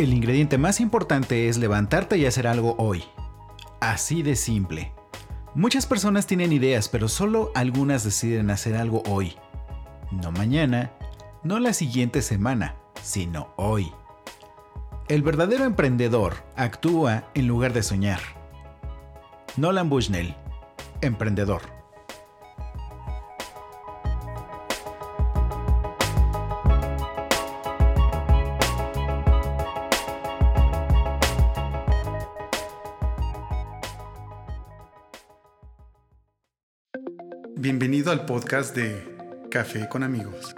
El ingrediente más importante es levantarte y hacer algo hoy. Así de simple. Muchas personas tienen ideas, pero solo algunas deciden hacer algo hoy. No mañana, no la siguiente semana, sino hoy. El verdadero emprendedor actúa en lugar de soñar. Nolan Bushnell, emprendedor. Bienvenido al podcast de Café con amigos.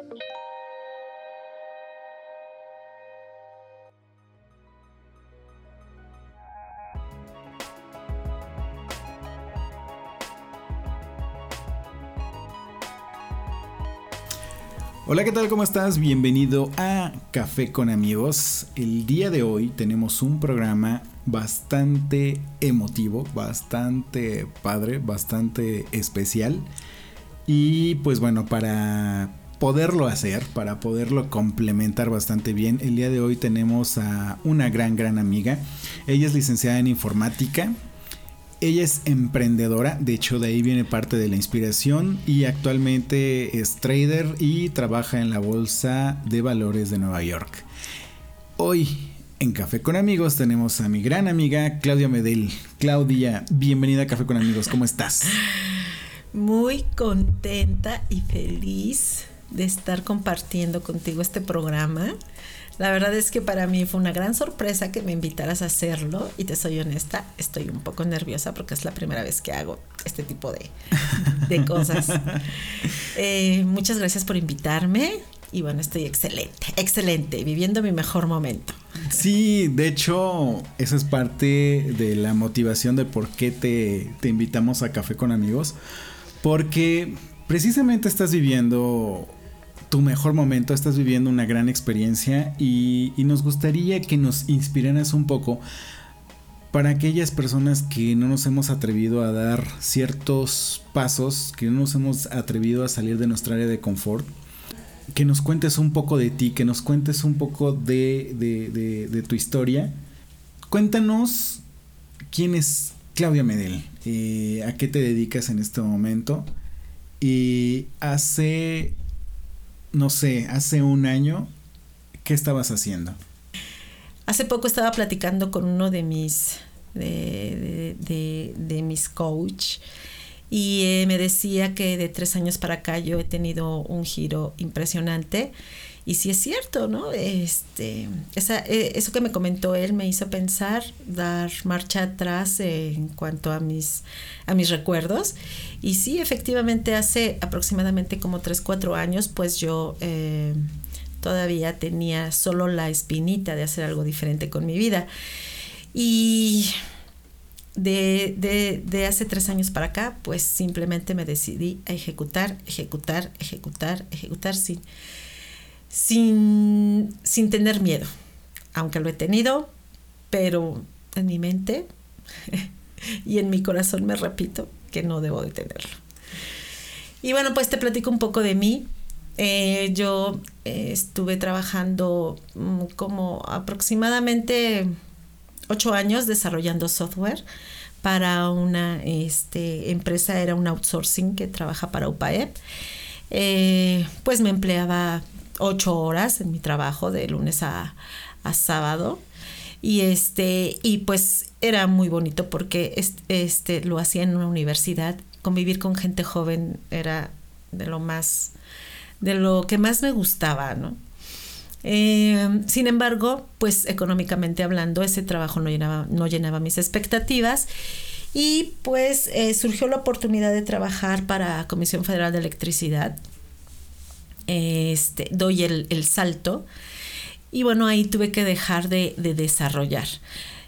Hola, ¿qué tal? ¿Cómo estás? Bienvenido a Café con amigos. El día de hoy tenemos un programa bastante emotivo, bastante padre, bastante especial. Y pues bueno, para poderlo hacer, para poderlo complementar bastante bien, el día de hoy tenemos a una gran, gran amiga. Ella es licenciada en informática. Ella es emprendedora, de hecho de ahí viene parte de la inspiración y actualmente es trader y trabaja en la Bolsa de Valores de Nueva York. Hoy en Café con Amigos tenemos a mi gran amiga Claudia Medel. Claudia, bienvenida a Café con Amigos, ¿cómo estás? Muy contenta y feliz de estar compartiendo contigo este programa. La verdad es que para mí fue una gran sorpresa que me invitaras a hacerlo y te soy honesta, estoy un poco nerviosa porque es la primera vez que hago este tipo de, de cosas. Eh, muchas gracias por invitarme y bueno, estoy excelente, excelente, viviendo mi mejor momento. Sí, de hecho, esa es parte de la motivación de por qué te, te invitamos a Café con Amigos porque precisamente estás viviendo tu mejor momento, estás viviendo una gran experiencia y, nos gustaría que nos inspiraras un poco para aquellas personas que no nos hemos atrevido a dar ciertos pasos, que no nos hemos atrevido a salir de nuestra área de confort, que nos cuentes un poco de ti, que nos cuentes un poco de, de, tu historia. Cuéntanos quién es Claudia Medel, eh, a qué te dedicas en este momento. Y hace, no sé, hace un año, ¿qué estabas haciendo? Hace poco estaba platicando con uno de mis, de, de, mis coach y eh, me decía que de tres años para acá yo he tenido un giro impresionante y sí es cierto, ¿no? Este, eh, eso que me comentó él me hizo pensar, dar marcha atrás en cuanto a mis, a mis recuerdos. Y sí, efectivamente, hace aproximadamente como 3, 4 años, pues yo eh, todavía tenía solo la espinita de hacer algo diferente con mi vida. Y de, de, de, hace tres años para acá, pues simplemente me decidí a ejecutar, ejecutar, ejecutar, ejecutar sin sin, sin tener miedo, aunque lo he tenido, pero en mi mente y en mi corazón me repito que no debo de tenerlo. Y bueno, pues te platico un poco de mí. Eh, yo eh, estuve trabajando mm, como aproximadamente ocho años desarrollando software para una este, empresa, era un outsourcing que trabaja para UPAEP. Eh, pues me empleaba ocho horas en mi trabajo de lunes a, sábado. Y este, y pues era muy bonito porque este, lo hacía en una universidad. Convivir con gente joven era de lo más, de lo que más me gustaba, ¿no? Eh, sin embargo, pues económicamente hablando, ese trabajo no llenaba, no llenaba mis expectativas. Y pues eh, surgió la oportunidad de trabajar para Comisión Federal de Electricidad este, doy el, salto y bueno, ahí tuve que dejar de, desarrollar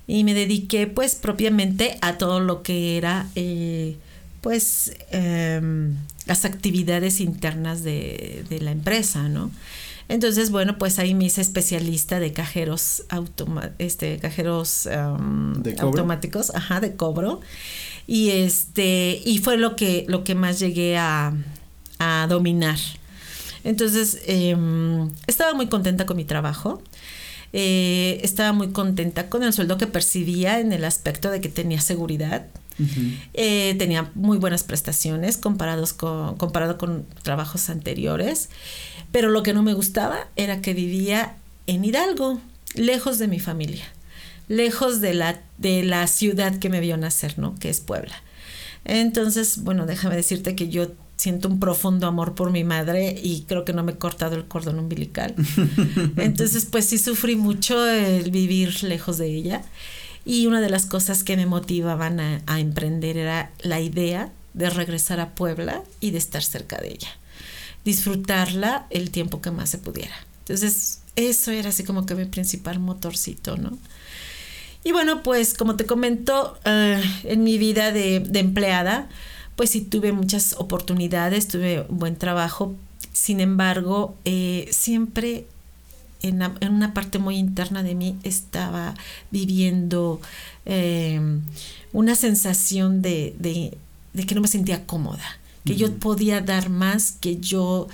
y me dediqué pues propiamente a todo lo que era eh, pues em, las actividades internas de, la empresa, ¿no? Entonces, bueno, pues ahí me hice especialista de cajeros, este, cajeros em, automáticos, ajá, de cobro. Y este, y fue lo que, lo que más llegué a, a dominar. Entonces, em, estaba muy contenta con mi trabajo. Eh, estaba muy contenta con el sueldo que percibía en el aspecto de que tenía seguridad. Eh, tenía muy buenas prestaciones comparados con, comparado con trabajos anteriores. Pero lo que no me gustaba era que vivía en Hidalgo, lejos de mi familia, lejos de la, de la ciudad que me vio nacer, ¿no? Que es Puebla. Entonces, bueno, déjame decirte que yo siento un profundo amor por mi madre y creo que no me he cortado el cordón umbilical. Entonces, pues sí sufrí mucho el vivir lejos de ella. Y una de las cosas que me motivaban a, a emprender era la idea de regresar a Puebla y de estar cerca de ella. Disfrutarla el tiempo que más se pudiera. Entonces, eso era así como que mi principal motorcito, ¿no? Y bueno, pues como te comento, eh, en mi vida de, empleada, pues sí tuve muchas oportunidades, tuve buen trabajo. Sin embargo, eh, siempre en, una parte muy interna de mí estaba viviendo eh, una sensación de, que no me sentía cómoda, que yo podía dar más, que yo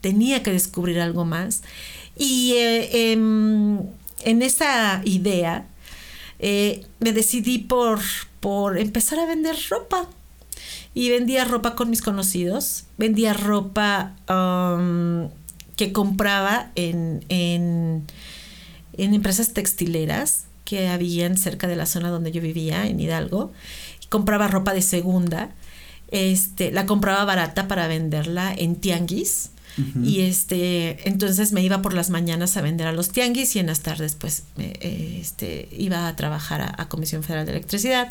tenía que descubrir algo más. Y em, en esa idea, eh, me decidí por, por empezar a vender ropa. Y vendía ropa con mis conocidos, vendía ropa um, que compraba en, en, empresas textileras que habían cerca de la zona donde yo vivía, en Hidalgo. Compraba ropa de segunda, este, la compraba barata para venderla en tianguis y este, entonces me iba por las mañanas a vender a los tianguis y en las tardes pues este, iba a trabajar a, Comisión Federal de Electricidad.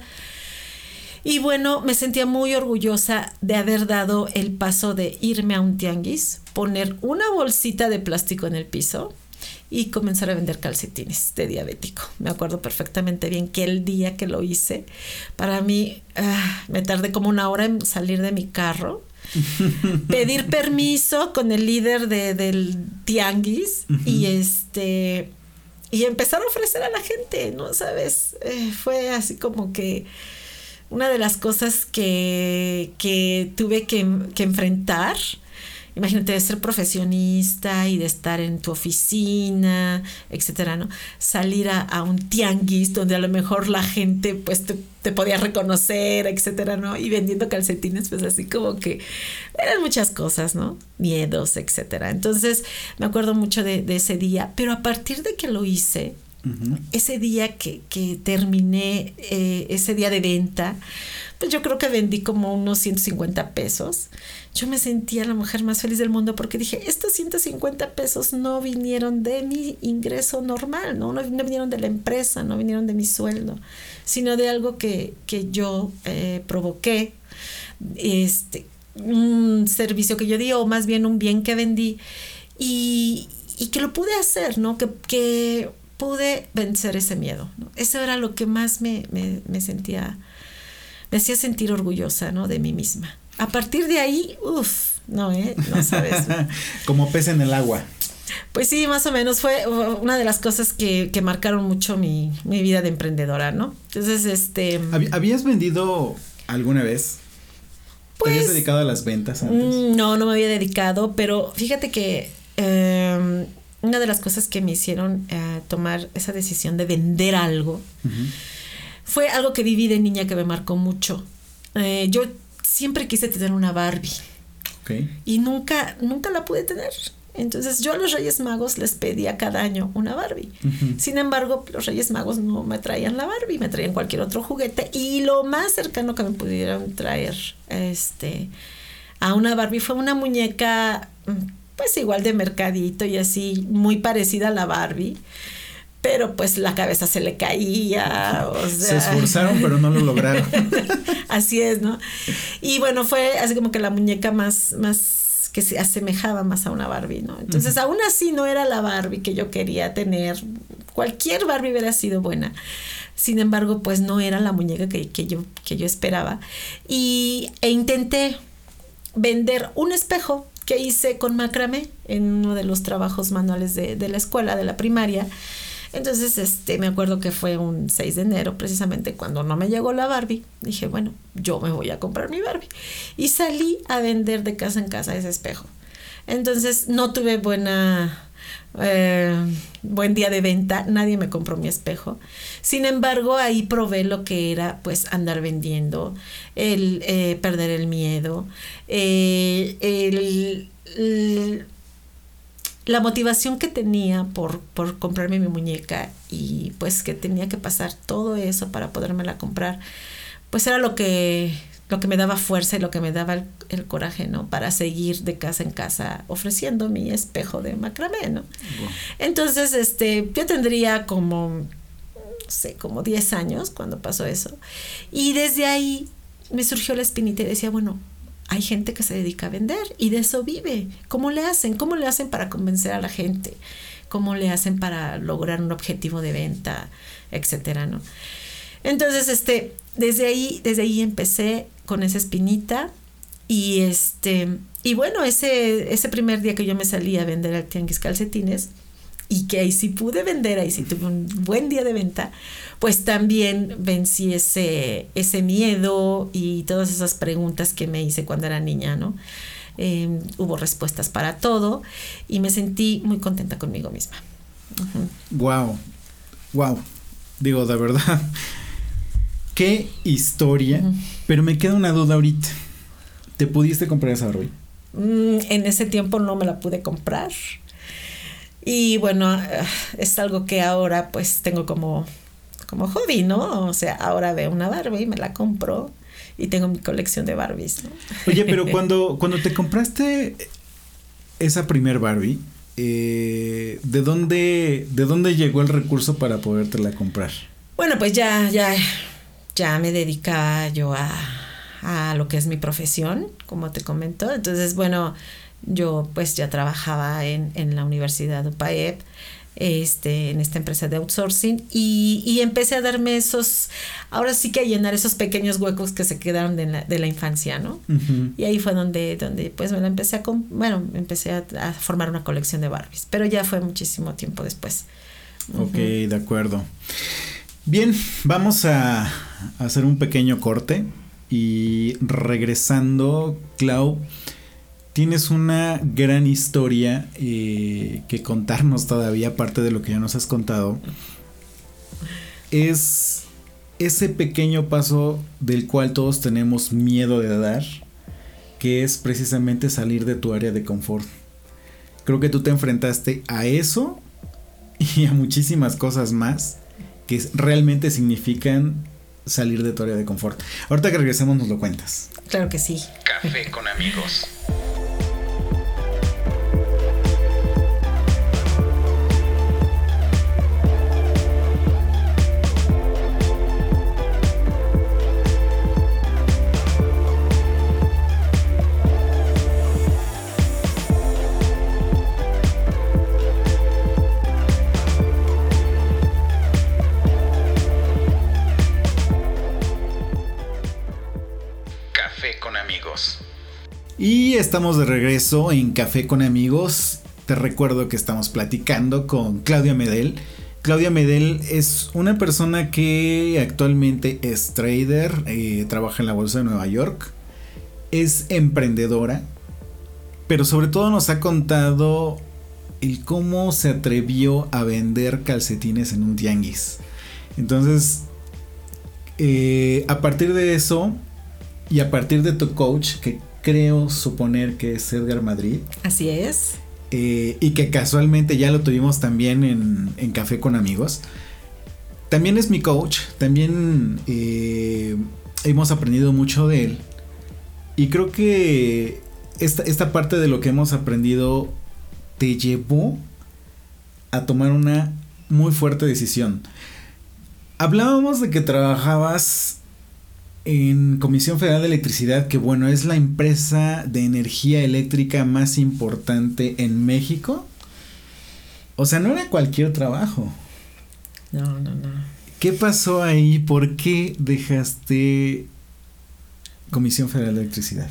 Y bueno, me sentía muy orgullosa de haber dado el paso de irme a un tianguis, poner una bolsita de plástico en el piso y comenzar a vender calcetines de diabético. Me acuerdo perfectamente bien que el día que lo hice, para mí ah, me tardé como una hora en salir de mi carro pedir permiso con el líder de, del tianguis y este y empezar a ofrecer a la gente, ¿no? Sabes, eh, fue así como que una de las cosas que, que tuve que, que enfrentar imagínate de ser profesionista y de estar en tu oficina, etcétera, ¿no? Salir a, un tianguis donde a lo mejor la gente pues te, podía reconocer, etcétera, ¿no? Y vendiendo calcetines, pues así como que eran muchas cosas, ¿no? Miedos, etcétera. Entonces me acuerdo mucho de, ese día, pero a partir de que lo hice, ese día que, terminé, eh, ese día de venta, pues yo creo que vendí como unos 150 pesos. Yo me sentía la mujer más feliz del mundo porque dije, estos 150 pesos no vinieron de mi ingreso normal, ¿no? No, vinieron de la empresa, no vinieron de mi sueldo, sino de algo que, yo eh, provoqué, este, un servicio que yo di o más bien un bien que vendí y, que lo pude hacer, ¿no? Que, que pude vencer ese miedo. Eso era lo que más me, me, me sentía me hacía sentir orgullosa, ¿no? De mí misma. A partir de ahí, uff, no, ¿eh? No sabes. Como pez en el agua. Pues sí, más o menos fue una de las cosas que, que marcaron mucho mi, mi, vida de emprendedora, ¿no? Entonces, este... ¿Habías vendido alguna vez? ¿Te habías pues, dedicado a las ventas antes? Mm, no, no me había dedicado, pero fíjate que em, una de las cosas que me hicieron eh, tomar esa decisión de vender algo fue algo que viví de niña que me marcó mucho. Eh, yo siempre quise tener una Barbie. Y nunca, nunca la pude tener. Entonces yo a los Reyes Magos les pedía cada año una Barbie. Sin embargo, los Reyes Magos no me traían la Barbie, me traían cualquier otro juguete. Y lo más cercano que me pudieron traer este, a una Barbie fue una muñeca, pues igual de mercadito y así, muy parecida a la Barbie pero pues la cabeza se le caía. O sea. Se esforzaron, pero no lo lograron. así es, ¿no? Y bueno, fue así como que la muñeca más, más que se asemejaba más a una Barbie, ¿no? Entonces, aún así no era la Barbie que yo quería tener. Cualquier Barbie hubiera sido buena. Sin embargo, pues no era la muñeca que, yo, que yo esperaba. Y, e intenté vender un espejo que hice con macramé en uno de los trabajos manuales de, la escuela, de la primaria. Entonces, este, me acuerdo que fue un 6 de enero, precisamente cuando no me llegó la Barbie. Dije, bueno, yo me voy a comprar mi Barbie. Y salí a vender de casa en casa ese espejo. Entonces, no tuve buena eh, buen día de venta, nadie me compró mi espejo. Sin embargo, ahí probé lo que era pues andar vendiendo, el eh, perder el miedo, eh, el, la motivación que tenía por, por comprarme mi muñeca y pues que tenía que pasar todo eso para podérmela comprar, pues era lo que lo que me daba fuerza y lo que me daba el, coraje, ¿no? Para seguir de casa en casa ofreciendo mi espejo de macramé, ¿no? Entonces, este, yo tendría como, no sé, como 10 años cuando pasó eso. Y desde ahí me surgió la espinita y decía, bueno, hay gente que se dedica a vender y de eso vive. ¿Cómo le hacen? ¿Cómo le hacen para convencer a la gente? ¿Cómo le hacen para lograr un objetivo de venta, etcétera, ¿no? Entonces, este, desde ahí, desde ahí empecé con esa espinita y este, y bueno, ese, ese primer día que yo me salí a vender al tianguis calcetines y que ahí sí pude vender, ahí sí tuve un buen día de venta, pues también vencí ese, miedo y todas esas preguntas que me hice cuando era niña, ¿no? Em, hubo respuestas para todo y me sentí muy contenta conmigo misma. Wow, wow. Digo, de verdad, qué historia. Pero me queda una duda ahorita. ¿Te pudiste comprar esa Barbie? Mm, en ese tiempo no me la pude comprar. Y bueno, ah, es algo que ahora pues tengo como, como hobby, ¿no? O sea, ahora veo una Barbie, y me la compro y tengo mi colección de Barbies, ¿no? Oye, pero cuando, cuando te compraste esa primer Barbie, eh, ¿de, dónde, ¿de dónde llegó el recurso para podértela comprar? Bueno, pues ya, ya ya me dedicaba yo a, a lo que es mi profesión, como te comento. Entonces, bueno, yo pues ya trabajaba en, en la Universidad de UPAEP, este, en esta empresa de outsourcing y, y, empecé a darme esos, ahora sí que a llenar esos pequeños huecos que se quedaron de la, de la infancia, ¿no? Y ahí fue donde, donde pues me la empecé a, bueno, empecé a, a, formar una colección de Barbies, pero ya fue muchísimo tiempo después. Ok, de acuerdo. Bien, vamos a hacer un pequeño corte y regresando, Clau, tienes una gran historia eh, que contarnos todavía, aparte de lo que ya nos has contado. Es ese pequeño paso del cual todos tenemos miedo de dar, que es precisamente salir de tu área de confort. Creo que tú te enfrentaste a eso y a muchísimas cosas más que realmente significan salir de tu área de confort. Ahorita que regresemos nos lo cuentas. Claro que sí. Café con amigos. Estamos de regreso en Café con amigos. Te recuerdo que estamos platicando con Claudia Medel. Claudia Medel es una persona que actualmente es trader, eh, trabaja en la Bolsa de Nueva York, es emprendedora, pero sobre todo nos ha contado el cómo se atrevió a vender calcetines en un tianguis. Entonces, eh, a partir de eso y a partir de tu coach, que creo suponer que es Edgar Madrid. Así es. Eh, y que casualmente ya lo tuvimos también en, Café con Amigos. También es mi coach, también eh, hemos aprendido mucho de él. Y creo que esta, esta parte de lo que hemos aprendido te llevó a tomar una muy fuerte decisión. Hablábamos de que trabajabas en Comisión Federal de Electricidad, que bueno, es la empresa de energía eléctrica más importante en México. O sea, no era cualquier trabajo. No, no, no. ¿Qué pasó ahí? ¿Por qué dejaste Comisión Federal de Electricidad?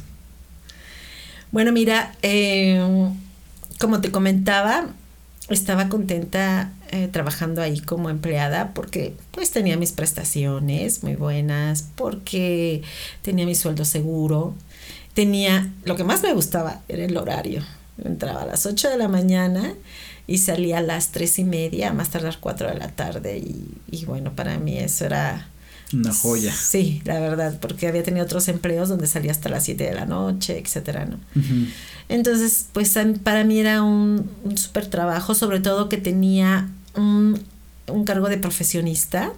Bueno, mira, eh, como te comentaba, estaba contenta eh, trabajando ahí como empleada porque pues tenía mis prestaciones muy buenas, porque tenía mi sueldo seguro, tenía, lo que más me gustaba era el horario. Entraba a las 8 de la mañana y salía a las tres y media, más tardar cuatro de la tarde y, y bueno, para mí eso era... Una joya. Sí, la verdad, porque había tenido otros empleos donde salía hasta las 7 de la noche, etcétera, ¿no? Entonces, pues para mí era un, un súper trabajo, sobre todo que tenía un, un cargo de profesionista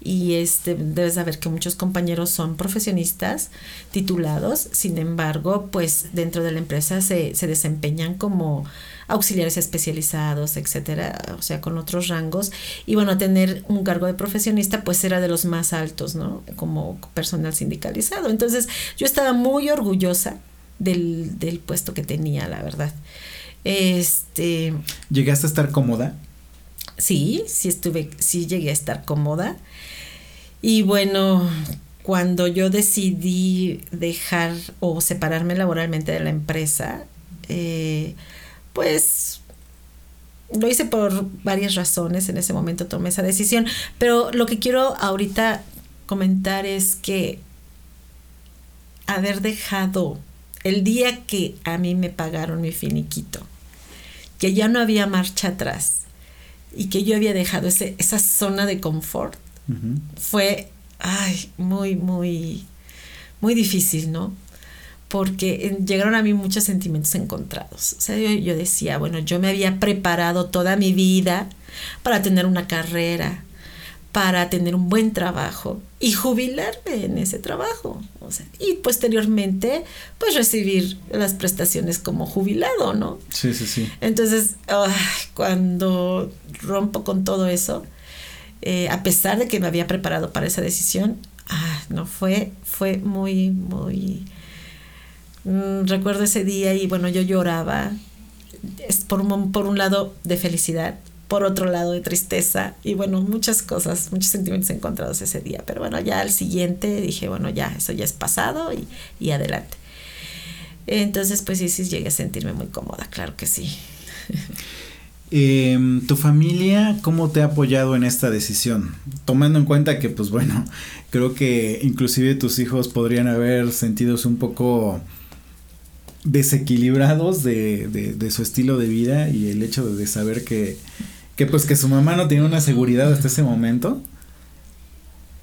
y este debes saber que muchos compañeros son profesionistas titulados, sin embargo, pues dentro de la empresa se, se desempeñan como auxiliares especializados, etcétera, o sea, con otros rangos. Y bueno, tener un cargo de profesionista, pues era de los más altos, ¿no? Como personal sindicalizado. Entonces, yo estaba muy orgullosa del, del puesto que tenía, la verdad. Este. ¿Llegaste a estar cómoda? Sí, sí estuve, sí llegué a estar cómoda. Y bueno, cuando yo decidí dejar o separarme laboralmente de la empresa, eh, pues lo hice por varias razones, en ese momento tomé esa decisión, pero lo que quiero ahorita comentar es que haber dejado el día que a mí me pagaron mi finiquito, que ya no había marcha atrás y que yo había dejado ese, esa zona de confort, fue, ay, muy, muy, muy difícil, ¿no? porque llegaron a mí muchos sentimientos encontrados. O sea, yo, decía, bueno, yo me había preparado toda mi vida para tener una carrera, para tener un buen trabajo y jubilarme en ese trabajo. O sea, y posteriormente, pues recibir las prestaciones como jubilado, ¿no? Sí, sí, sí. Entonces, cuando rompo con todo eso, eh, a pesar de que me había preparado para esa decisión, ah, no fue, fue muy, muy Mm, recuerdo ese día y bueno, yo lloraba, es por, un, por un lado de felicidad, por otro lado de tristeza y bueno, muchas cosas, muchos sentimientos encontrados ese día. Pero bueno, ya al siguiente dije, bueno, ya, eso ya es pasado y, y adelante. Entonces, pues sí, sí, llegué a sentirme muy cómoda, claro que sí. Eh, ¿Tu familia cómo te ha apoyado en esta decisión? Tomando en cuenta que, pues bueno, creo que inclusive tus hijos podrían haber sentidos un poco desequilibrados de, de, su estilo de vida y el hecho de, saber que, que pues que su mamá no tenía una seguridad hasta ese momento.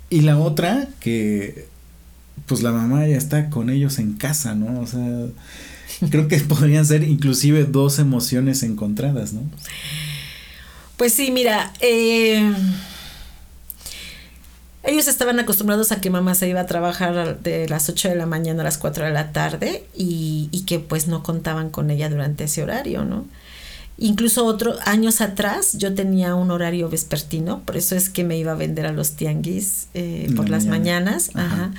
Y la otra, que pues la mamá ya está con ellos en casa, ¿no? O sea, creo que podrían ser inclusive dos emociones encontradas, ¿no? Pues sí, mira, eh, ellos estaban acostumbrados a que mamá se iba a trabajar de las 8 de la mañana a las 4 de la tarde y, y que pues no contaban con ella durante ese horario, ¿no? Incluso otros años atrás yo tenía un horario vespertino, por eso es que me iba a vender a los tianguis eh, por las mañanas. Ajá.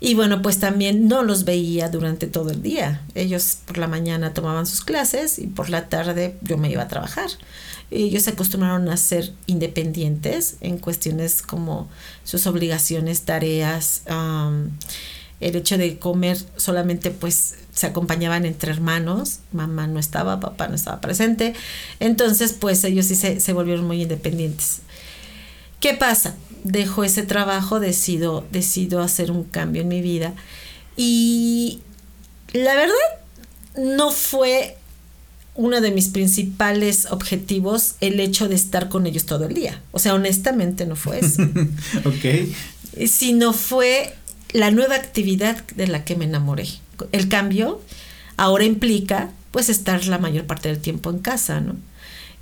Y bueno, pues también no los veía durante todo el día. Ellos por la mañana tomaban sus clases y por la tarde yo me iba a trabajar. Ellos se acostumbraron a ser independientes en cuestiones como sus obligaciones, tareas, el hecho de comer solamente pues se acompañaban entre hermanos, mamá no estaba, papá no estaba presente, entonces pues ellos sí se, se volvieron muy independientes. ¿Qué pasa? dejo ese trabajo, decido, decido hacer un cambio en mi vida. Y la verdad, no fue uno de mis principales objetivos el hecho de estar con ellos todo el día. O sea, honestamente no fue eso. ok. Sino fue la nueva actividad de la que me enamoré. El cambio ahora implica pues estar la mayor parte del tiempo en casa, ¿no?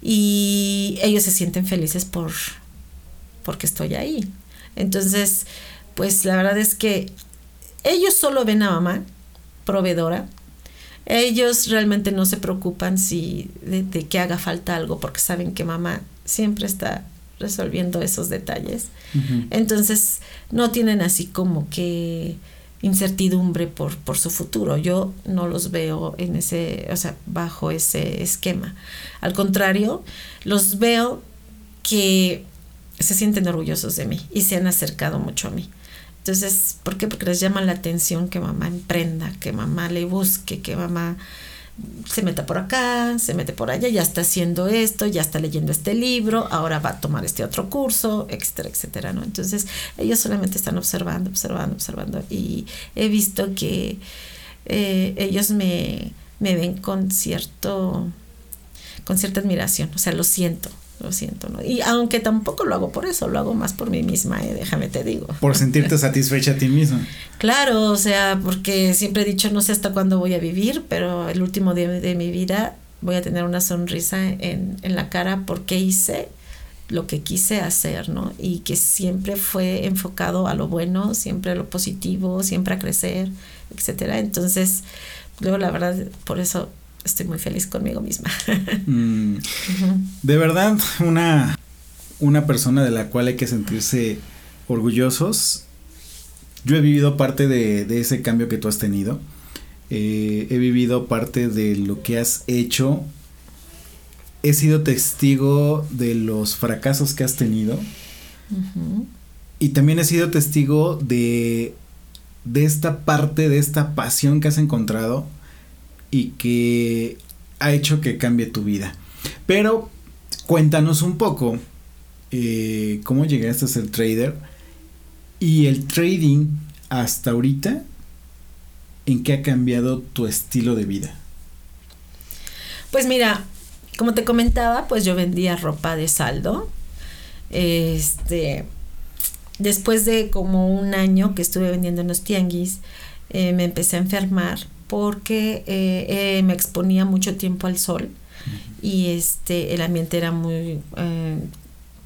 Y ellos se sienten felices por, porque estoy ahí. Entonces, pues la verdad es que ellos solo ven a mamá, proveedora. Ellos realmente no se preocupan si de, que haga falta algo porque saben que mamá siempre está resolviendo esos detalles. Entonces, no tienen así como que incertidumbre por, por su futuro. Yo no los veo en ese, o sea, bajo ese esquema. Al contrario, los veo que se sienten orgullosos de mí y se han acercado mucho a mí. Entonces, ¿por qué? Porque les llama la atención que mamá emprenda, que mamá le busque, que mamá se meta por acá, se mete por allá, ya está haciendo esto, ya está leyendo este libro, ahora va a tomar este otro curso, etcétera, etcétera, ¿no? Entonces, ellos solamente están observando, observando, observando y he visto que eh, ellos me, me ven con cierto con cierta admiración, o sea, lo siento, lo siento, ¿no? Y aunque tampoco lo hago por eso, lo hago más por mí misma, ¿eh? déjame te digo. Por sentirte satisfecha a ti misma. Claro, o sea, porque siempre he dicho, no sé hasta cuándo voy a vivir, pero el último día de mi vida voy a tener una sonrisa en, en la cara porque hice lo que quise hacer, ¿no? Y que siempre fue enfocado a lo bueno, siempre a lo positivo, siempre a crecer, etcétera. Entonces, luego la verdad, por eso estoy muy feliz conmigo misma. Mm. De verdad, una, una persona de la cual hay que sentirse orgullosos. Yo he vivido parte de, de ese cambio que tú has tenido. Eh, he vivido parte de lo que has hecho. He sido testigo de los fracasos que has tenido. Y también he sido testigo de, de esta parte, de esta pasión que has encontrado y que ha hecho que cambie tu vida. Pero cuéntanos un poco eh, cómo llegaste a ser trader y el trading hasta ahorita, en qué ha cambiado tu estilo de vida. Pues mira, como te comentaba, pues yo vendía ropa de saldo. Este, después de como un año que estuve vendiendo en los tianguis, eh, me empecé a enfermar porque eh, eh, me exponía mucho tiempo al sol y este el ambiente era muy eh,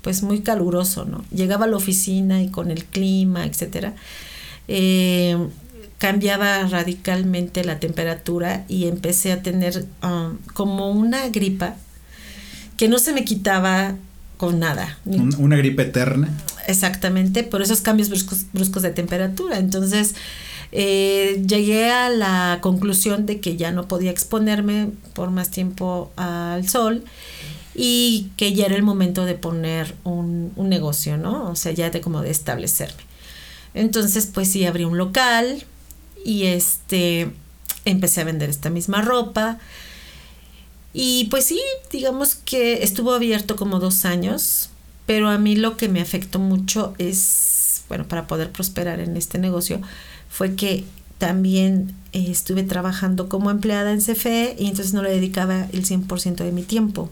pues muy caluroso no llegaba a la oficina y con el clima etcétera cambiaba radicalmente la temperatura y empecé a tener um, como una gripa que no se me quitaba con nada. Una gripe eterna. Exactamente, por esos cambios bruscos, bruscos de temperatura. Entonces, eh, llegué a la conclusión de que ya no podía exponerme por más tiempo al sol y que ya era el momento de poner un, negocio, ¿no? O sea, ya de como de establecerme. Entonces, pues sí, abrí un local y este, empecé a vender esta misma ropa. Y pues sí, digamos que estuvo abierto como dos años, pero a mí lo que me afectó mucho es, bueno, para poder prosperar en este negocio, fue que también eh, estuve trabajando como empleada en CFE y entonces no le dedicaba el 100% de mi tiempo.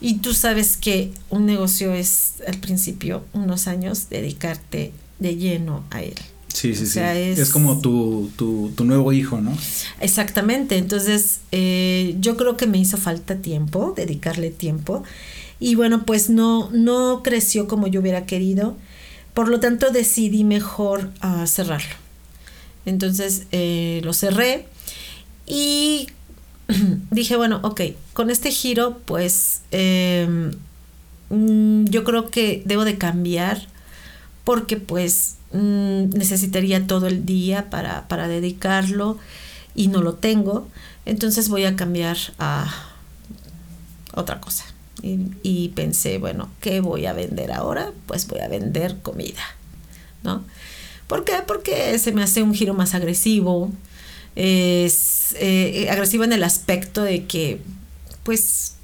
Y tú sabes que un negocio es al principio, unos años, dedicarte de lleno a él. Sí, sí, sí. Es, como tu, tu, tu, nuevo hijo, ¿no? Exactamente. Entonces, eh, yo creo que me hizo falta tiempo, dedicarle tiempo. Y bueno, pues no, no creció como yo hubiera querido. Por lo tanto, decidí mejor uh, cerrarlo. Entonces eh, lo cerré y dije, bueno, ok, con este giro, pues em, mm, yo creo que debo de cambiar porque pues mm, necesitaría todo el día para, para dedicarlo y no lo tengo. Entonces voy a cambiar a otra cosa. Y, pensé, bueno, ¿qué voy a vender ahora? Pues voy a vender comida, ¿no? ¿Por qué? Porque se me hace un giro más agresivo, es eh, agresivo en el aspecto de que, pues,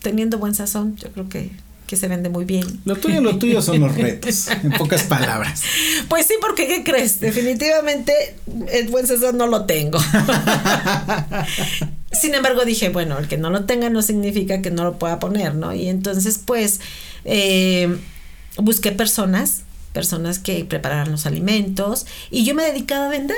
teniendo buen sazón, yo creo que, que se vende muy bien. Lo tuyo, lo tuyo son los retos, en pocas palabras. Pues sí, porque ¿qué crees? Definitivamente el buen sazón no lo tengo. Sin embargo, dije, bueno, el que no lo tenga no significa que no lo pueda poner, ¿no? Y entonces, pues, eh, busqué personas, personas que prepararan los alimentos y yo me dedicaba a vender.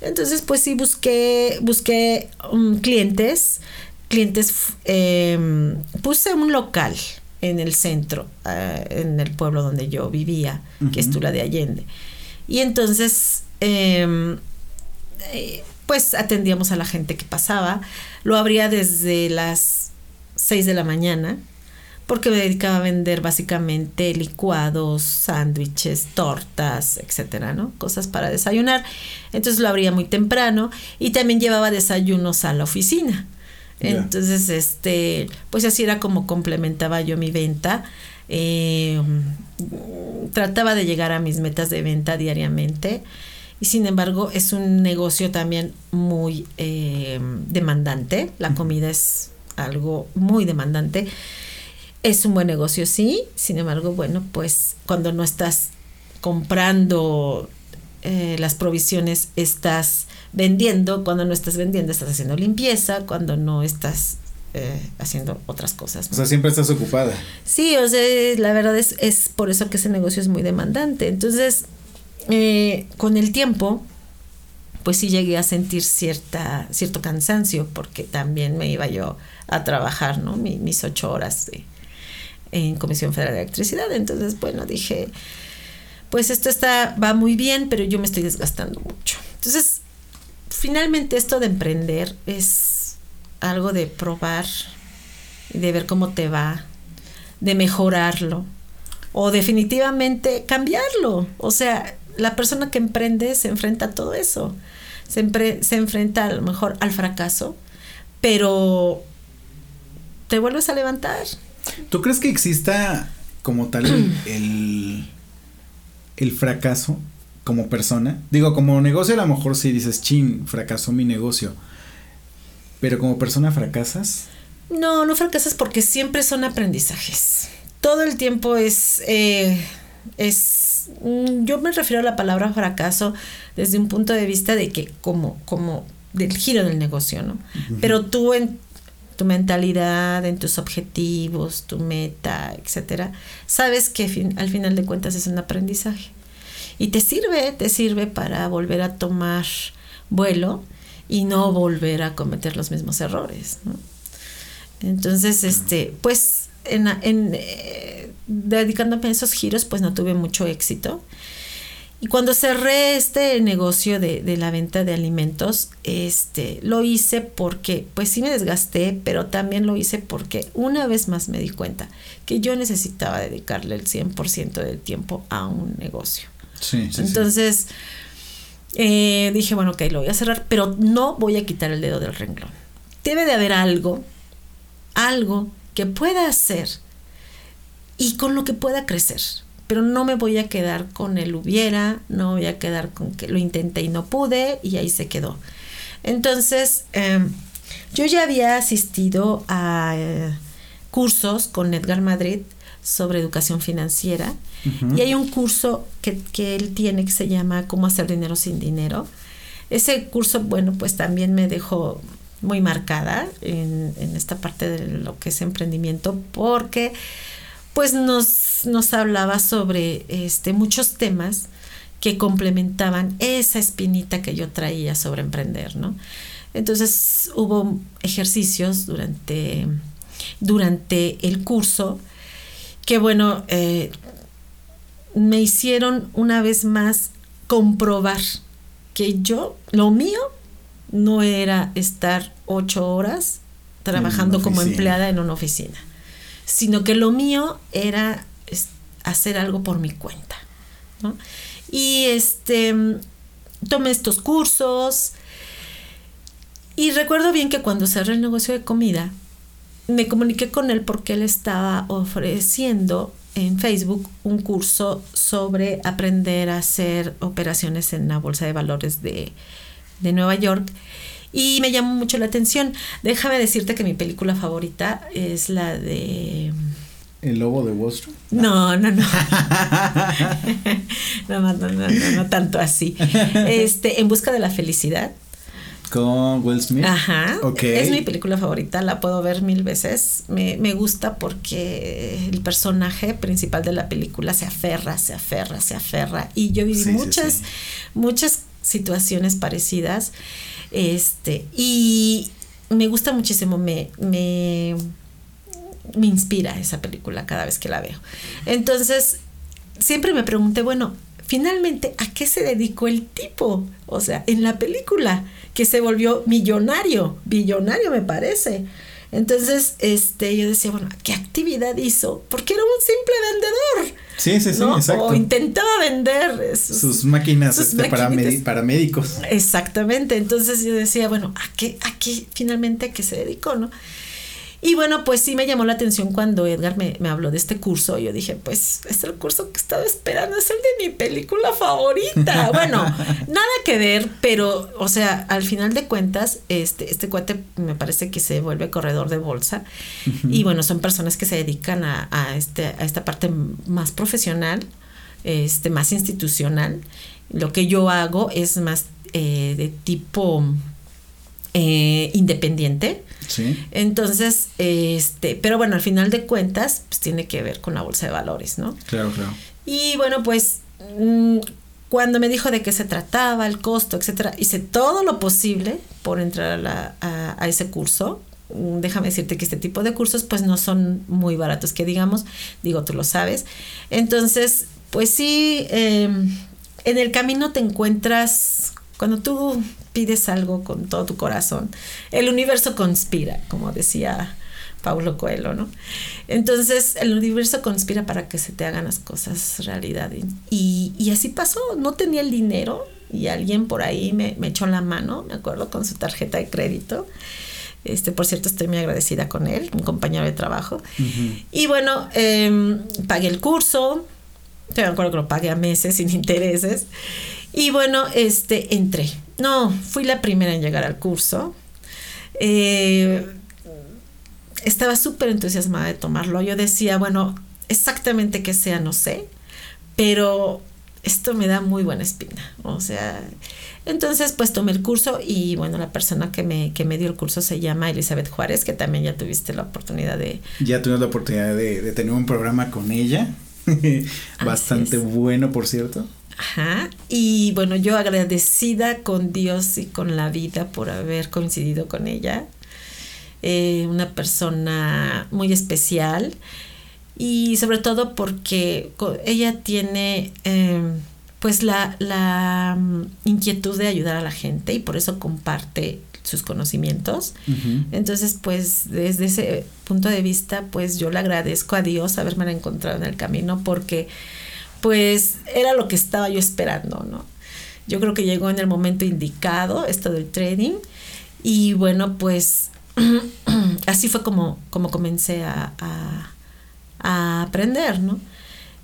Entonces, pues sí, busqué, busqué um, clientes, clientes, em, puse un local en el centro, eh, en el pueblo donde yo vivía, que es Tula de Allende. Y entonces, eh, pues atendíamos a la gente que pasaba. Lo abría desde las 6 de la mañana porque me dedicaba a vender básicamente licuados, sándwiches, tortas, etcétera, ¿no? Cosas para desayunar. Entonces lo abría muy temprano y también llevaba desayunos a la oficina. Entonces, este, pues así era como complementaba yo mi venta. Eh, trataba de llegar a mis metas de venta diariamente y sin embargo es un negocio también muy eh, demandante. La comida es algo muy demandante. Es un buen negocio, sí. Sin embargo, bueno, pues cuando no estás comprando eh, las provisiones, estás vendiendo. Cuando no estás vendiendo, estás haciendo limpieza. Cuando no estás eh, haciendo otras cosas. O sea, siempre estás ocupada. Sí, o sea, la verdad es, es por eso que ese negocio es muy demandante. Entonces, eh, con el tiempo, pues sí llegué a sentir cierta, cierto cansancio, porque también me iba yo a trabajar, ¿no? mis ocho horas en Comisión Federal de Electricidad. Entonces, bueno, dije, pues esto está, va muy bien, pero yo me estoy desgastando mucho. Entonces, finalmente esto de emprender es algo de probar, de ver cómo te va, de mejorarlo o definitivamente cambiarlo. O sea, la persona que emprende se enfrenta a todo eso. Se, se enfrenta a lo mejor al fracaso, pero te vuelves a levantar. ¿Tú crees que exista como tal el, el fracaso como persona? Digo, como negocio a lo mejor sí dices, chin, fracasó mi negocio. Pero como persona fracasas. No, no fracasas porque siempre son aprendizajes. Todo el tiempo es, eh, es, mm, yo me refiero a la palabra fracaso desde un punto de vista de que como, como del giro del negocio, ¿no? Pero tú en tu mentalidad, en tus objetivos, tu meta, etcétera, sabes que al final de cuentas es un aprendizaje. Y te sirve, te sirve para volver a tomar vuelo y no volver a cometer los mismos errores. Entonces, este, pues, en, en eh, dedicándome a esos giros, pues no tuve mucho éxito. Y cuando cerré este negocio de, de, la venta de alimentos, este, lo hice porque, pues sí me desgasté, pero también lo hice porque una vez más me di cuenta que yo necesitaba dedicarle el 100% del tiempo a un negocio. Entonces, eh, dije, bueno, ok, lo voy a cerrar, pero no voy a quitar el dedo del renglón. Debe de haber algo, algo que pueda hacer y con lo que pueda crecer. Pero no me voy a quedar con el hubiera, no voy a quedar con que lo intenté y no pude y ahí se quedó. Entonces, em, yo ya había asistido a eh, cursos con Edgar Madrid sobre educación financiera y hay un curso que, que, él tiene que se llama Cómo hacer dinero sin dinero. Ese curso, bueno, pues también me dejó muy marcada en, en esta parte de lo que es emprendimiento porque pues nos, nos hablaba sobre este, muchos temas que complementaban esa espinita que yo traía sobre emprender, ¿no? Entonces hubo ejercicios durante, durante el curso que, bueno, eh, me hicieron una vez más comprobar que yo, lo mío, no era estar ocho horas trabajando como empleada en una oficina, sino que lo mío era hacer algo por mi cuenta. Y este, tomé estos cursos y recuerdo bien que cuando cerré el negocio de comida, me comuniqué con él porque él estaba ofreciendo en Facebook un curso sobre aprender a hacer operaciones en la Bolsa de Valores de, Nueva York y me llamó mucho la atención. Déjame decirte que mi película favorita es la de... ¿El lobo de Wall Street? No, no, no. no, no, no, no, no, tanto así. Este, En busca de la felicidad con Will Smith. Ajá. Es mi película favorita, la puedo ver mil veces. Me, me, gusta porque el personaje principal de la película se aferra, se aferra, se aferra. Y yo viví muchas, muchas situaciones parecidas. Este, y me gusta muchísimo, me, me, me inspira esa película cada vez que la veo. Entonces, siempre me pregunté, bueno, finalmente, ¿a qué se dedicó el tipo? O sea, en la película que se volvió millonario, billonario me parece. Entonces, este, yo decía, bueno, ¿qué actividad hizo? Porque era un simple vendedor. Sí, sí, sí, exacto. O intentaba vender sus, máquinas este, para, médicos. Exactamente. Entonces yo decía, bueno, ¿a qué, a qué finalmente a qué se dedicó, no? Y bueno, pues sí me llamó la atención cuando Edgar me, habló de este curso. Yo dije, pues es el curso que estaba esperando, es el de mi película favorita. Bueno, nada que ver, pero, o sea, al final de cuentas, este, este cuate me parece que se vuelve corredor de bolsa. Y bueno, son personas que se dedican a, este, a esta parte más profesional, este, más institucional. Lo que yo hago es más eh, de tipo eh, independiente. Sí. Entonces, este, pero bueno, al final de cuentas, pues tiene que ver con la bolsa de valores, ¿no? Claro, claro. Y bueno, pues mm, cuando me dijo de qué se trataba, el costo, etcétera, hice todo lo posible por entrar a, la- a- a ese curso. Mm, Déjame decirte que este tipo de cursos pues no son muy baratos, que digamos, digo, tú lo sabes. Entonces, pues sí, eh, en el camino te encuentras, cuando tú pides algo con todo tu corazón, el universo conspira, como decía Paulo Coelho, ¿no? Entonces el universo conspira para que se te hagan las cosas realidad. Y, y así pasó, no tenía el dinero y alguien por ahí me, me echó la mano, me acuerdo, con su tarjeta de crédito. Este, por cierto, estoy muy agradecida con él, un compañero de trabajo. Y bueno, em, pagué el curso, te acuerdo que lo pagué a meses sin intereses. Y bueno, este, entré. No, fui la primera en llegar al curso. Eh, estaba súper entusiasmada de tomarlo. Yo decía, bueno, exactamente qué sea, no sé, pero esto me da muy buena espina. O sea, entonces pues tomé el curso y bueno, la persona que me, que me dio el curso se llama Elizabeth Juárez, que también ya tuviste la oportunidad de... Ya tuvimos la oportunidad de, de tener un programa con ella. Bastante bueno, por cierto. Ajá. Y bueno, yo agradecida con Dios y con la vida por haber coincidido con ella. Eh, una persona muy especial y sobre todo porque ella tiene eh, pues la, la mm, inquietud de ayudar a la gente y por eso comparte sus conocimientos. Entonces, pues desde ese punto de vista, pues yo le agradezco a Dios haberme encontrado en el camino porque pues era lo que estaba yo esperando, ¿no? Yo creo que llegó en el momento indicado esto del trading y bueno, pues así fue como, como comencé a, a, aprender, ¿no?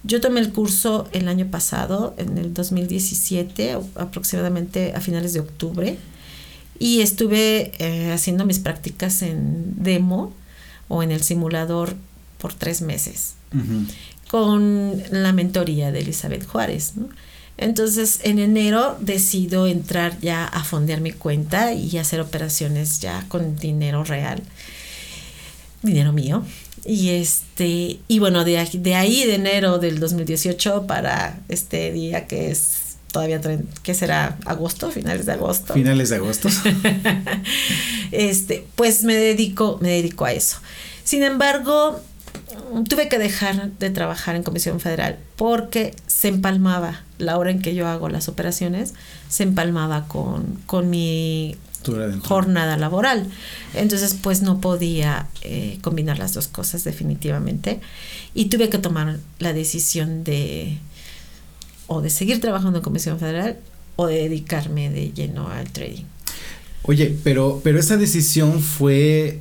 Yo tomé el curso el año pasado, en el 2017, o- aproximadamente a finales de octubre, y estuve eh, haciendo mis prácticas en demo o en el simulador por tres meses. Con la mentoría de Elizabeth Juárez. ¿no? Entonces, en enero decido entrar ya a fondear mi cuenta y hacer operaciones ya con dinero real, dinero mío. Y este, y bueno, de, aquí- de ahí de enero del 2018 para este día que es todavía, ¿qué será? ¿Agosto? ¿Finales de agosto? Finales de agosto. este, pues me dedico, me dedico a eso. Sin embargo, tuve que dejar de trabajar en Comisión Federal porque se empalmaba la hora en que yo hago las operaciones, se empalmaba con, con mi jornada laboral. Entonces, pues no podía eh, combinar las dos cosas definitivamente. Y tuve que tomar la decisión de o de seguir trabajando en Comisión Federal o de dedicarme de lleno al trading. Oye, pero, pero esa decisión fue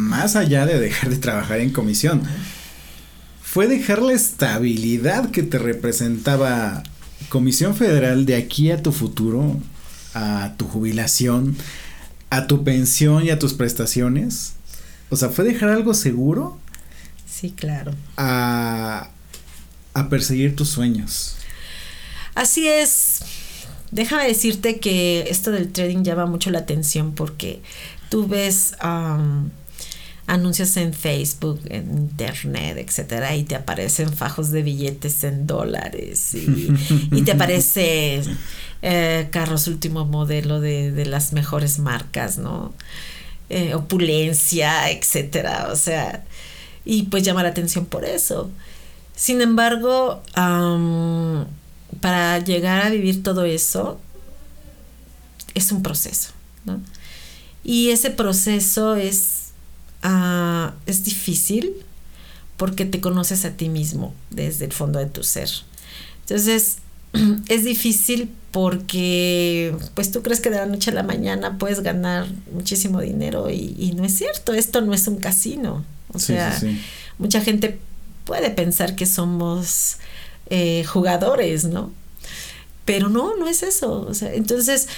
más allá de dejar de trabajar en comisión. Fue dejar la estabilidad que te representaba Comisión Federal de aquí a tu futuro, a tu jubilación, a tu pensión y a tus prestaciones. O sea, fue dejar algo seguro Sí, claro. a, a perseguir tus sueños. Así es. Déjame decirte que esto del trading llama mucho la atención porque tú ves anuncios en Facebook, en internet, etcétera, y te aparecen fajos de billetes en dólares y, te aparece eh, carros último modelo de, de las mejores marcas, ¿no? Eh, opulencia, etcétera. O sea, y pues llama la atención por eso. Sin embargo, para llegar a vivir todo eso es un proceso, ¿no? Y ese proceso es, ah, es difícil porque te conoces a ti mismo desde el fondo de tu ser. Entonces, es difícil porque pues tú crees que de la noche a la mañana puedes ganar muchísimo dinero y, y no es cierto, esto no es un casino. O Sí, sea, sí, sí. mucha gente puede pensar que somos eh, jugadores, ¿no? Pero no, no es eso. O sea, entonces,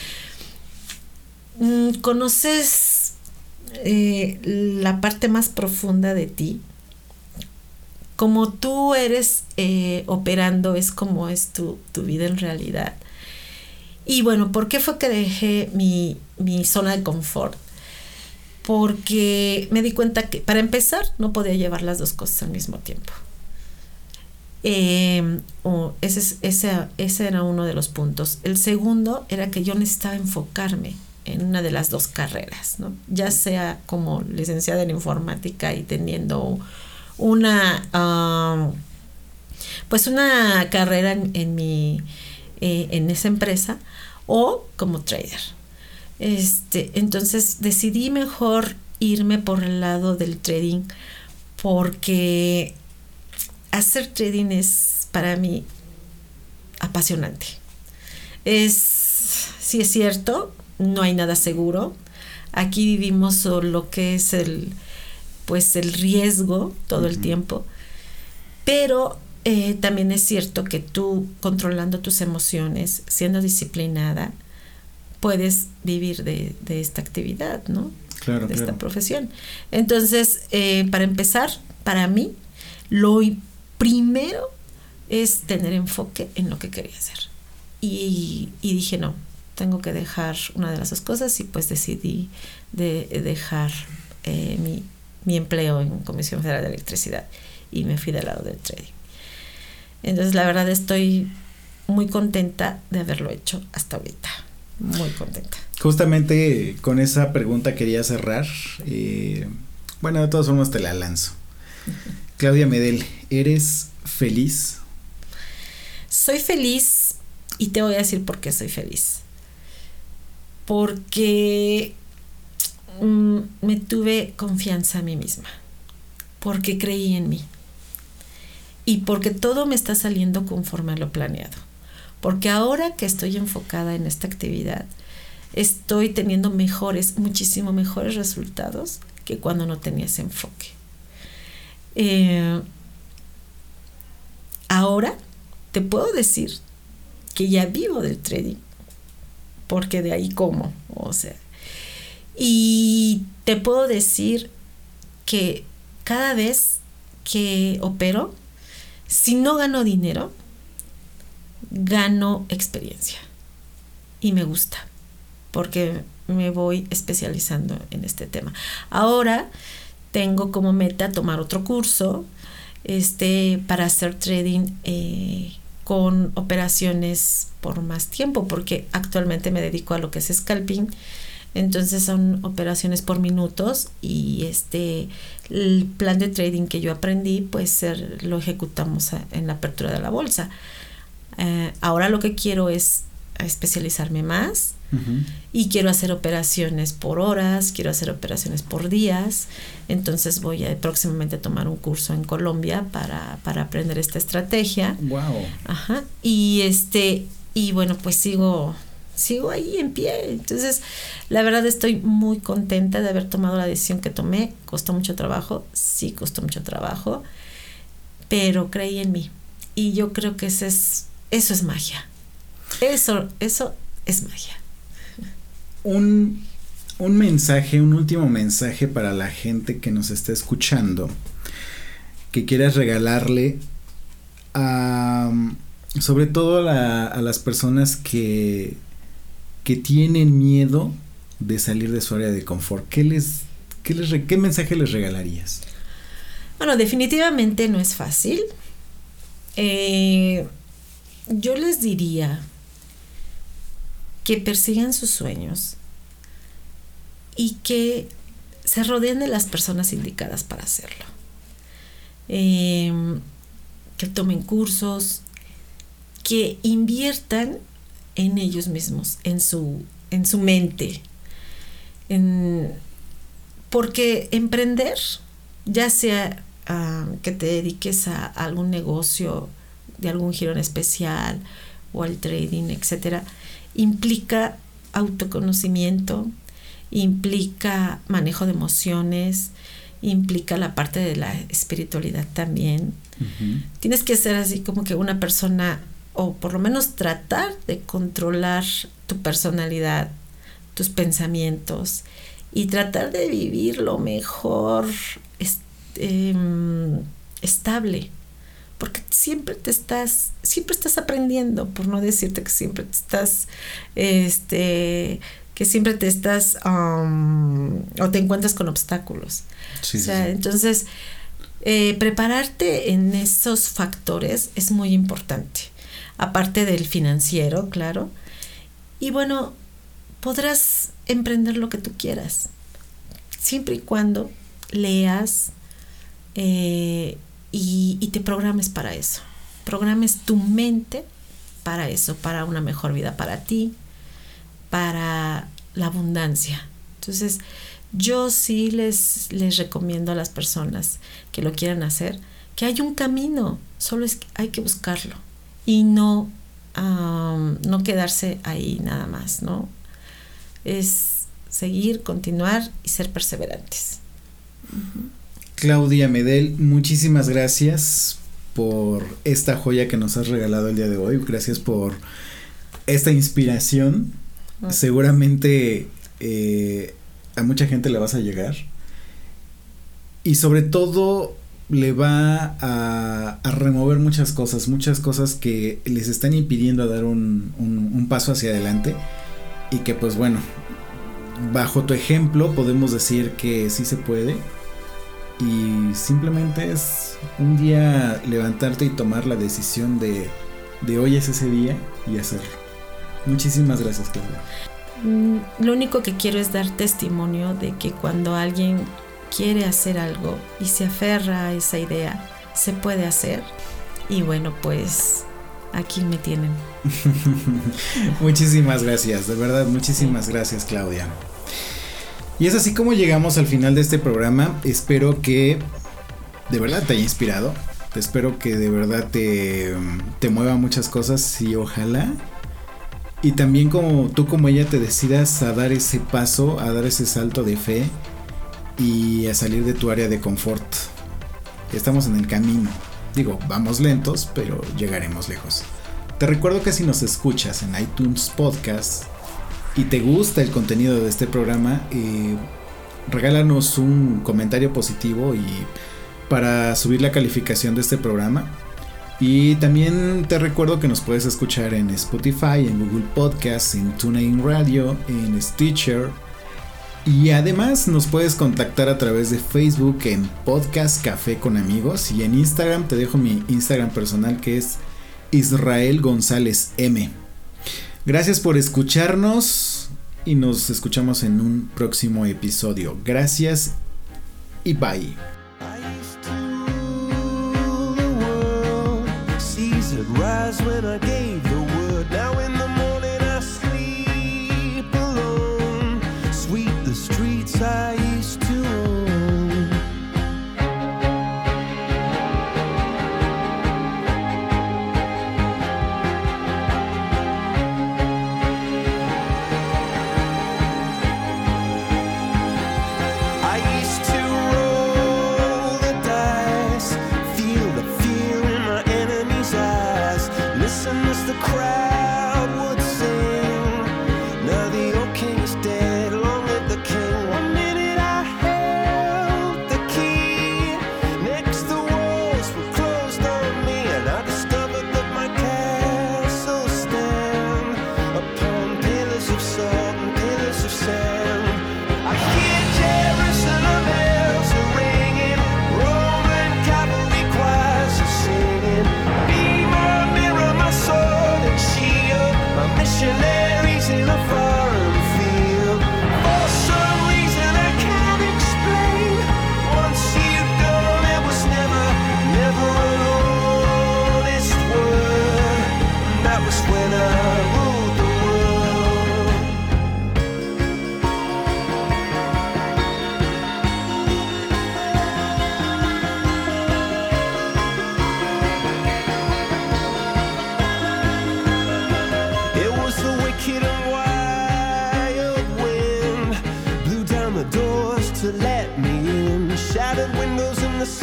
mm, conoces eh, la parte más profunda de ti. Como tú eres eh, operando, es como es tu, tu vida en realidad. Y bueno, ¿por qué fue que dejé mi, mi zona de confort? Porque me di cuenta que, para empezar, no podía llevar las dos cosas al mismo tiempo. Eh, ese, ese, ese era uno de los puntos. El segundo era que yo necesitaba enfocarme en una de las dos carreras, ¿no? ya sea como licenciada en informática y teniendo una, um, pues una carrera en, mi, eh, en esa empresa o como trader. Este, entonces decidí mejor irme por el lado del trading porque hacer trading es para mí apasionante. Es, sí es cierto, no hay nada seguro. Aquí vivimos lo que es el, pues el riesgo todo el tiempo. Pero eh, también es cierto que tú controlando tus emociones, siendo disciplinada, puedes vivir de, esta actividad, ¿no? Claro, de esta profesión. Entonces, eh, para empezar, para mí, lo primero es tener enfoque en lo que quería hacer. Y, y dije, no, tengo que dejar una de las dos cosas y pues decidí de, dejar eh, mi, mi, empleo en Comisión Federal de Electricidad y me fui del lado del trading. Entonces la verdad estoy muy contenta de haberlo hecho hasta ahorita. Muy contenta. Justamente con esa pregunta quería cerrar. Eh, bueno, de todas formas te la lanzo. Claudia Medel, ¿eres feliz? Soy feliz y te voy a decir por qué soy feliz porque mm, me tuve confianza a mí misma, porque creí en mí y porque todo me está saliendo conforme a lo planeado. Porque ahora que estoy enfocada en esta actividad, estoy teniendo mejores, muchísimo mejores resultados que cuando no tenía ese enfoque. Eh, ahora te puedo decir que ya vivo del trading porque de ahí como, o sea. Y te puedo decir que cada vez que opero, si no gano dinero, gano experiencia. Y me gusta, porque me voy especializando en este tema. Ahora tengo como meta tomar otro curso este, para hacer trading eh, con operaciones por más tiempo, porque actualmente me dedico a lo que es scalping. Entonces son operaciones por minutos y este el plan de trading que yo aprendí pues lo ejecutamos en la apertura de la bolsa. Eh, ahora lo que quiero es especializarme más y quiero hacer operaciones por horas, quiero hacer operaciones por días. Entonces voy a próximamente tomar un curso en Colombia para, para aprender esta estrategia. Wow. Ajá. Y este, y bueno, pues sigo, sigo ahí en pie. Entonces, la verdad estoy muy contenta de haber tomado la decisión que tomé. Costó mucho trabajo, sí costó mucho trabajo, pero creí en mí. Y yo creo que ese es, eso es magia. Eso, eso es magia. Un, un mensaje, un último mensaje para la gente que nos está escuchando, que quieras regalarle a, sobre todo a, las personas que, que tienen miedo de salir de su área de confort. ¿Qué, les, qué, les, qué mensaje les regalarías? Bueno, definitivamente no es fácil. Eh, yo les diría que persigan sus sueños y que se rodeen de las personas indicadas para hacerlo. Em, que tomen cursos, que inviertan en ellos mismos, en su, en su mente. porque emprender, ya sea ah, que te dediques a algún negocio de algún giro en especial o al trading, etcétera, implica autoconocimiento, implica manejo de emociones, implica la parte de la espiritualidad también. Tienes que ser así como que una persona, o por lo menos tratar de controlar tu personalidad, tus pensamientos y tratar de vivir lo mejor em, estable porque siempre te estás, siempre estás aprendiendo, por no decirte que siempre te estás, este, que siempre te estás, um, o te encuentras con obstáculos. o sea, entonces, eh, prepararte en esos factores es muy importante, aparte del financiero, claro. Y bueno, podrás emprender lo que tú quieras, siempre y cuando leas eh, y, te programes para eso. Programes tu mente para eso, para una mejor vida para ti, para la abundancia. Entonces, yo sí les, les recomiendo a las personas que lo quieran hacer que hay un camino, solo es hay que buscarlo y no, no quedarse ahí nada más, ¿no? Es seguir, continuar y ser perseverantes. Claudia Medel, muchísimas gracias por esta joya que nos has regalado el día de hoy. Gracias por esta inspiración. Seguramente eh, a mucha gente le vas a llegar. Y sobre todo le va a, remover muchas cosas, muchas cosas que les están impidiendo dar un, un paso hacia adelante. Y que pues bueno, bajo tu ejemplo podemos decir que sí se puede y simplemente es un día levantarte y tomar la decisión de, de hoy es ese día y hacerlo. Muchísimas gracias, Claudia. Mm, lo único que quiero es dar testimonio de que cuando alguien quiere hacer algo y se aferra a esa idea, se puede hacer. Y bueno, pues aquí me tienen. muchísimas gracias, de verdad, muchísimas gracias, Claudia. Y es así como llegamos al final de este programa. Espero que de verdad te haya inspirado. Espero que de verdad te, te mueva muchas cosas y ojalá. Y también como tú como ella te decidas a dar ese paso, a dar ese salto de fe y a salir de tu área de confort. Estamos en el camino. Digo, vamos lentos, pero llegaremos lejos. Te recuerdo que si nos escuchas en iTunes Podcast, y te gusta el contenido de este programa, eh, regálanos un comentario positivo y para subir la calificación de este programa. Y también te recuerdo que nos puedes escuchar en Spotify, en Google Podcasts, en TuneIn Radio, en Stitcher. Y además nos puedes contactar a través de Facebook en Podcast Café con Amigos. Y en Instagram te dejo mi Instagram personal que es Israel González M. Gracias por escucharnos y nos escuchamos en un próximo episodio. Gracias y bye.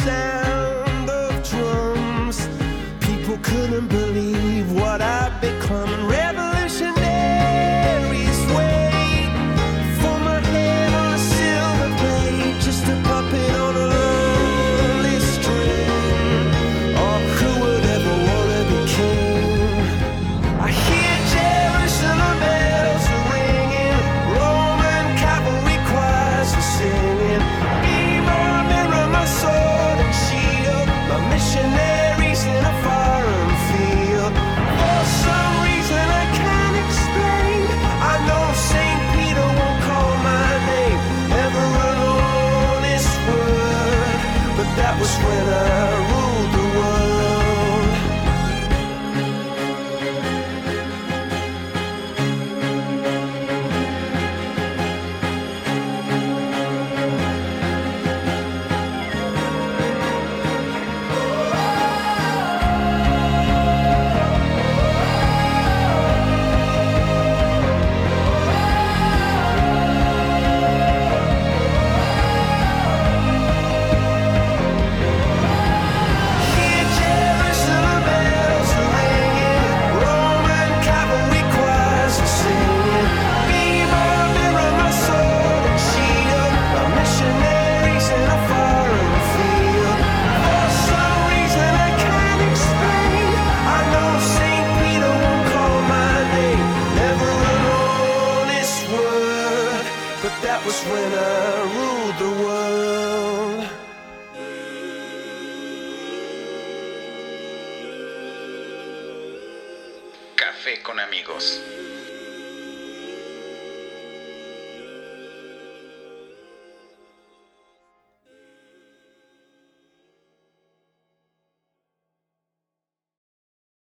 sound of drums. People couldn't believe what